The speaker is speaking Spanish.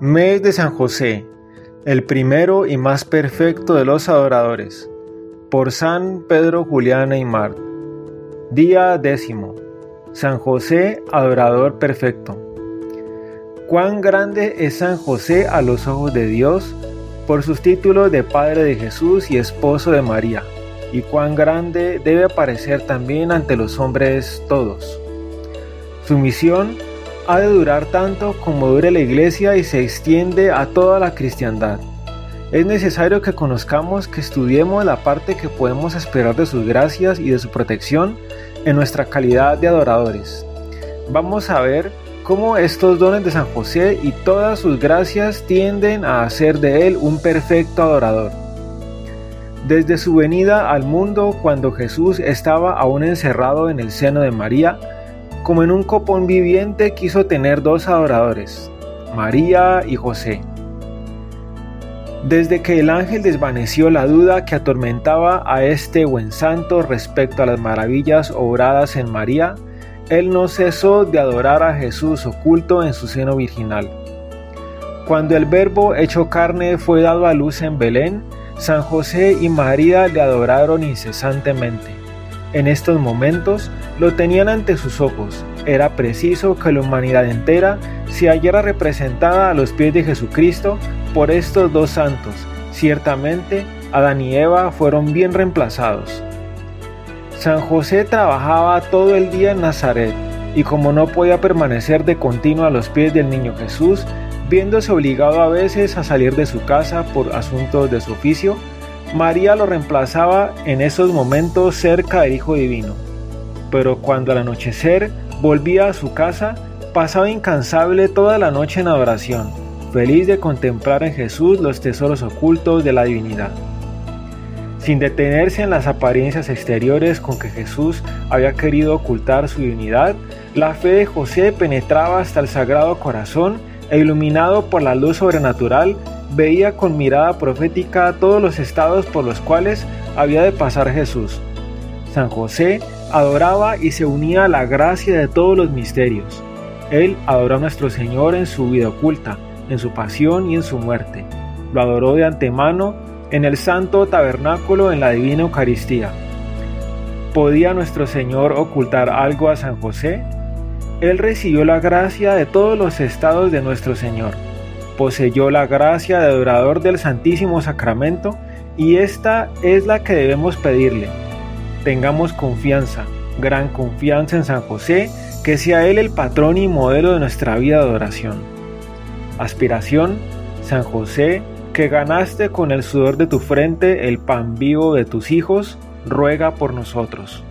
Mes de San José, el primero y más perfecto de los adoradores, por San Pedro Julián Aymar. Día décimo. San José, adorador perfecto. Cuán grande es San José a los ojos de Dios por sus títulos de Padre de Jesús y Esposo de María, y cuán grande debe parecer también ante los hombres todos. Su misión ha de durar tanto como dure la iglesia y se extiende a toda la cristiandad. Es necesario que conozcamos, que estudiemos la parte que podemos esperar de sus gracias y de su protección en nuestra calidad de adoradores. Vamos a ver cómo estos dones de San José y todas sus gracias tienden a hacer de él un perfecto adorador. Desde su venida al mundo cuando Jesús estaba aún encerrado en el seno de María, como en un copón viviente quiso tener dos adoradores, María y José. Desde que el ángel desvaneció la duda que atormentaba a este buen santo respecto a las maravillas obradas en María, él no cesó de adorar a Jesús oculto en su seno virginal. Cuando el Verbo hecho carne fue dado a luz en Belén, San José y María le adoraron incesantemente. En estos momentos lo tenían ante sus ojos. Era preciso que la humanidad entera se hallara representada a los pies de Jesucristo por estos dos santos. Ciertamente, Adán y Eva fueron bien reemplazados. San José trabajaba todo el día en Nazaret y como no podía permanecer de continuo a los pies del niño Jesús, viéndose obligado a veces a salir de su casa por asuntos de su oficio, María lo reemplazaba en esos momentos cerca del Hijo Divino. Pero cuando al anochecer volvía a su casa, pasaba incansable toda la noche en adoración, feliz de contemplar en Jesús los tesoros ocultos de la divinidad. Sin detenerse en las apariencias exteriores con que Jesús había querido ocultar su divinidad, la fe de José penetraba hasta el sagrado corazón e iluminado por la luz sobrenatural, veía con mirada profética todos los estados por los cuales había de pasar Jesús. San José adoraba y se unía a la gracia de todos los misterios. Él adoró a nuestro Señor en su vida oculta, en su pasión y en su muerte. Lo adoró de antemano en el santo tabernáculo en la divina Eucaristía. ¿Podía nuestro Señor ocultar algo a San José? Él recibió la gracia de todos los estados de nuestro Señor poseyó la gracia de adorador del Santísimo Sacramento y esta es la que debemos pedirle. Tengamos confianza, gran confianza en San José, que sea Él el patrón y modelo de nuestra vida de adoración. Aspiración, San José, que ganaste con el sudor de tu frente el pan vivo de tus hijos, ruega por nosotros.